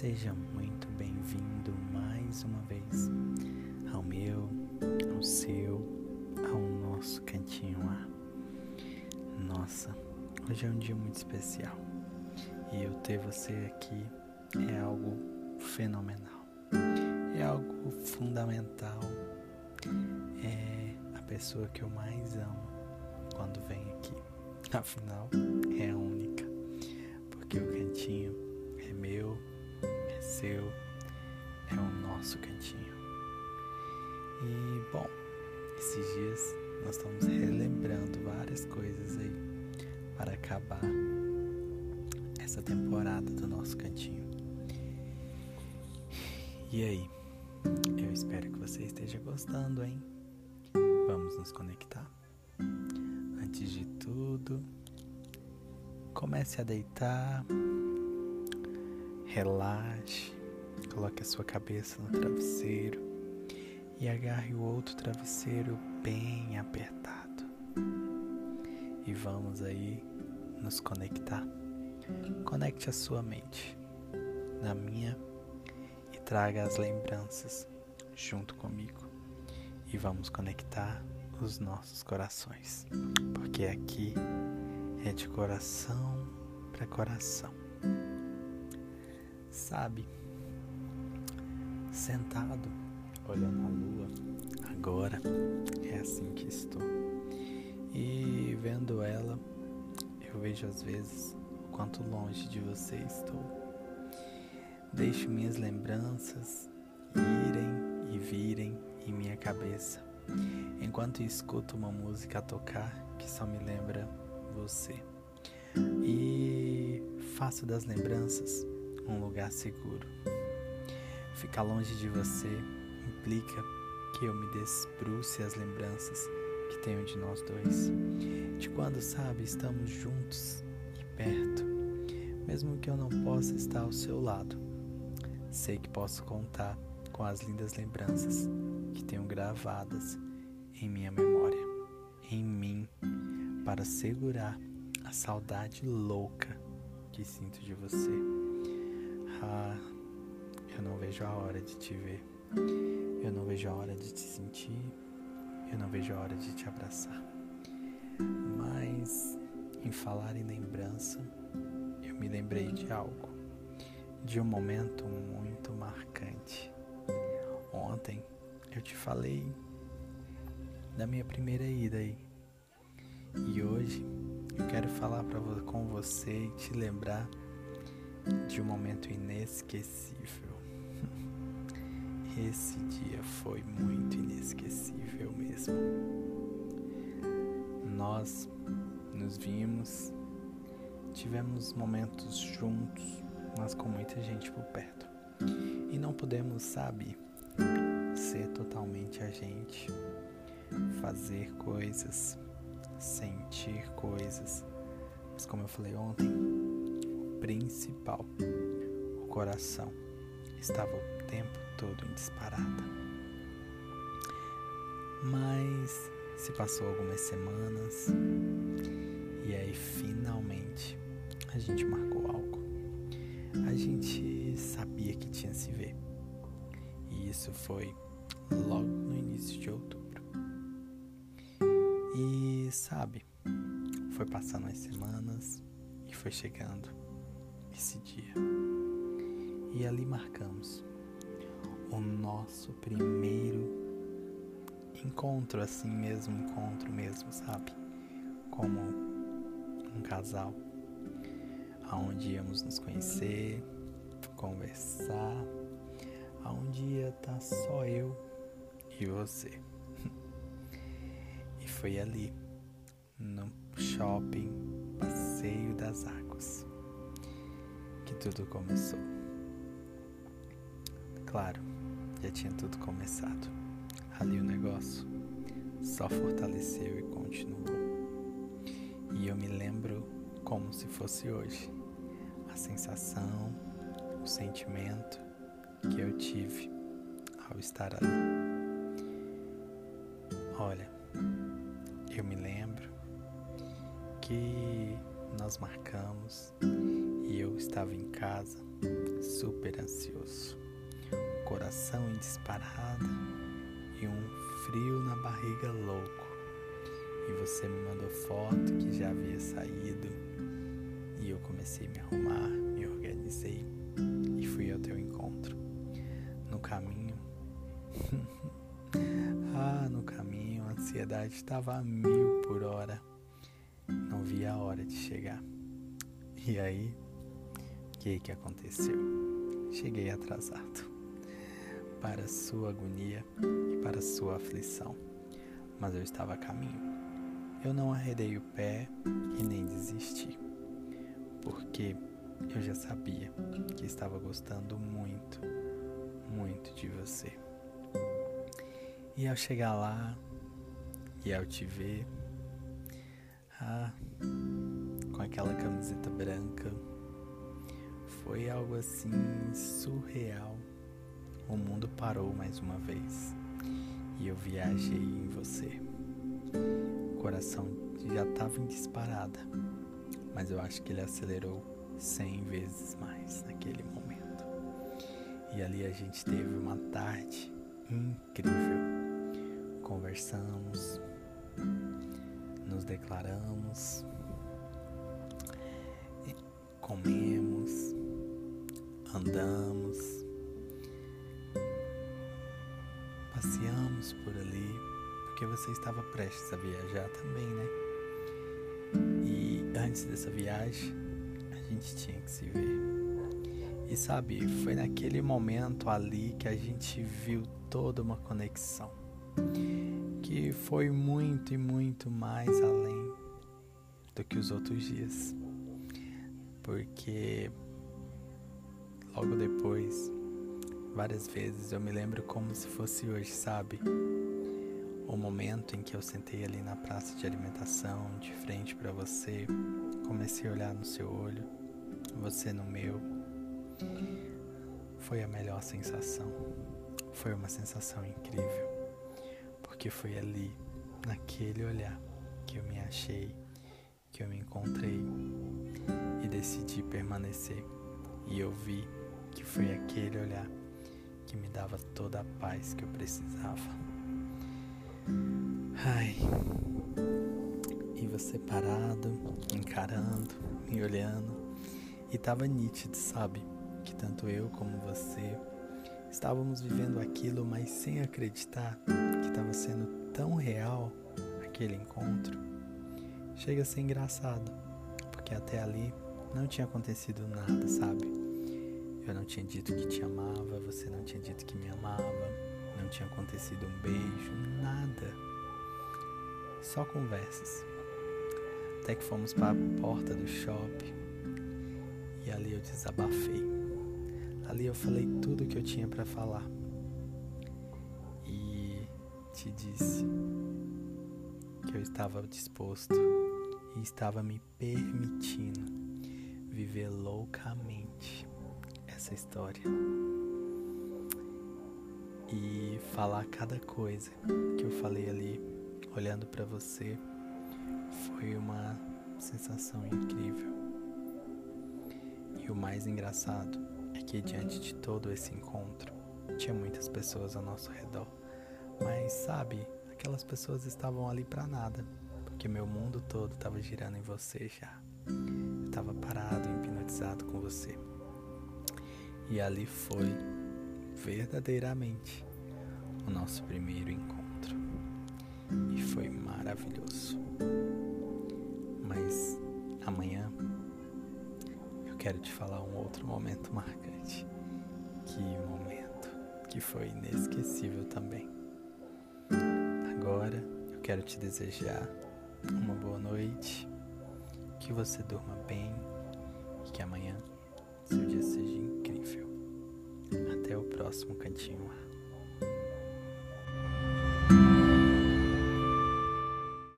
Seja muito bem-vindo mais uma vez ao meu, ao seu, ao nosso cantinho lá. Nossa, hoje é um dia muito especial. E eu ter você aqui é algo fenomenal, é algo fundamental, é a pessoa que eu mais amo quando vem aqui, afinal é a única, porque o cantinho seu, é o nosso cantinho. E bom, esses dias nós estamos relembrando várias coisas aí para acabar essa temporada do nosso cantinho. E aí? Eu espero que você esteja gostando, hein? Vamos nos conectar. Antes de tudo, comece a deitar Relaxe, coloque a sua cabeça no travesseiro e agarre o outro travesseiro bem apertado. E vamos aí nos conectar. Conecte a sua mente na minha e traga as lembranças junto comigo. E vamos conectar os nossos corações, porque aqui é de coração para coração sabe, sentado, olhando a lua, agora é assim que estou. E vendo ela, eu vejo às vezes o quanto longe de você estou. Deixo minhas lembranças irem e virem em minha cabeça, enquanto escuto uma música a tocar que só me lembra você. E faço das lembranças um lugar seguro. Ficar longe de você implica que eu me desbruce as lembranças que tenho de nós dois, de quando, sabe, estamos juntos e perto, mesmo que eu não possa estar ao seu lado. Sei que posso contar com as lindas lembranças que tenho gravadas em minha memória, em mim, para segurar a saudade louca que sinto de você. Ah, eu não vejo a hora de te ver. Eu não vejo a hora de te sentir. Eu não vejo a hora de te abraçar. Mas em falar em lembrança, eu me lembrei de algo, de um momento muito marcante. Ontem eu te falei da minha primeira ida aí. E hoje eu quero falar pra, com você e te lembrar de um momento inesquecível. Esse dia foi muito inesquecível mesmo. Nós nos vimos, tivemos momentos juntos, mas com muita gente por perto. E não podemos, sabe, ser totalmente a gente, fazer coisas, sentir coisas. Mas como eu falei ontem, principal. O coração estava o tempo todo em disparada. Mas se passou algumas semanas e aí finalmente a gente marcou algo. A gente sabia que tinha se ver. E isso foi logo no início de outubro. E sabe, foi passando as semanas e foi chegando esse dia. E ali marcamos o nosso primeiro encontro, assim mesmo, encontro mesmo, sabe? Como um casal, aonde íamos nos conhecer, conversar, aonde ia estar só eu e você. e foi ali, no shopping Passeio das Águas que tudo começou. Claro, já tinha tudo começado. Ali o negócio só fortaleceu e continuou. E eu me lembro como se fosse hoje a sensação, o sentimento que eu tive ao estar ali. Olha, eu me lembro que nós marcamos estava em casa, super ansioso, coração em disparada e um frio na barriga louco. E você me mandou foto que já havia saído. E eu comecei a me arrumar, me organizei e fui ao teu encontro. No caminho. ah, no caminho a ansiedade estava a mil por hora. Não via a hora de chegar. E aí, que, que aconteceu? Cheguei atrasado para sua agonia e para sua aflição, mas eu estava a caminho. Eu não arredei o pé e nem desisti, porque eu já sabia que estava gostando muito, muito de você. E ao chegar lá e ao te ver, ah, com aquela camiseta branca, foi algo assim surreal. O mundo parou mais uma vez e eu viajei em você. O coração já estava em disparada, mas eu acho que ele acelerou cem vezes mais naquele momento. E ali a gente teve uma tarde incrível. Conversamos, nos declaramos, comemos, andamos, passeamos por ali, porque você estava prestes a viajar também, né? E antes dessa viagem, a gente tinha que se ver. E sabe, foi naquele momento ali que a gente viu toda uma conexão que foi muito e muito mais além do que os outros dias. Porque logo depois, várias vezes eu me lembro como se fosse hoje, sabe? O momento em que eu sentei ali na praça de alimentação, de frente para você, comecei a olhar no seu olho, você no meu. Foi a melhor sensação. Foi uma sensação incrível porque foi ali, naquele olhar, que eu me achei, que eu me encontrei e decidi permanecer. E eu vi que foi aquele olhar que me dava toda a paz que eu precisava. Ai. E você parado, encarando, me olhando, e tava nítido, sabe? Que tanto eu como você estávamos vivendo aquilo, mas sem acreditar estava sendo tão real aquele encontro, chega a ser engraçado, porque até ali não tinha acontecido nada, sabe? Eu não tinha dito que te amava, você não tinha dito que me amava, não tinha acontecido um beijo, nada. Só conversas. Até que fomos para a porta do shopping e ali eu desabafei. Ali eu falei tudo o que eu tinha para falar te disse que eu estava disposto e estava me permitindo viver loucamente essa história e falar cada coisa que eu falei ali olhando para você foi uma sensação incrível. E o mais engraçado é que diante de todo esse encontro tinha muitas pessoas ao nosso redor mas sabe, aquelas pessoas estavam ali para nada, porque meu mundo todo estava girando em você já. Eu estava parado, hipnotizado com você. E ali foi verdadeiramente o nosso primeiro encontro. E foi maravilhoso. Mas amanhã eu quero te falar um outro momento marcante. Que momento que foi inesquecível também agora eu quero te desejar uma boa noite, que você durma bem e que amanhã seu dia seja incrível. Até o próximo cantinho.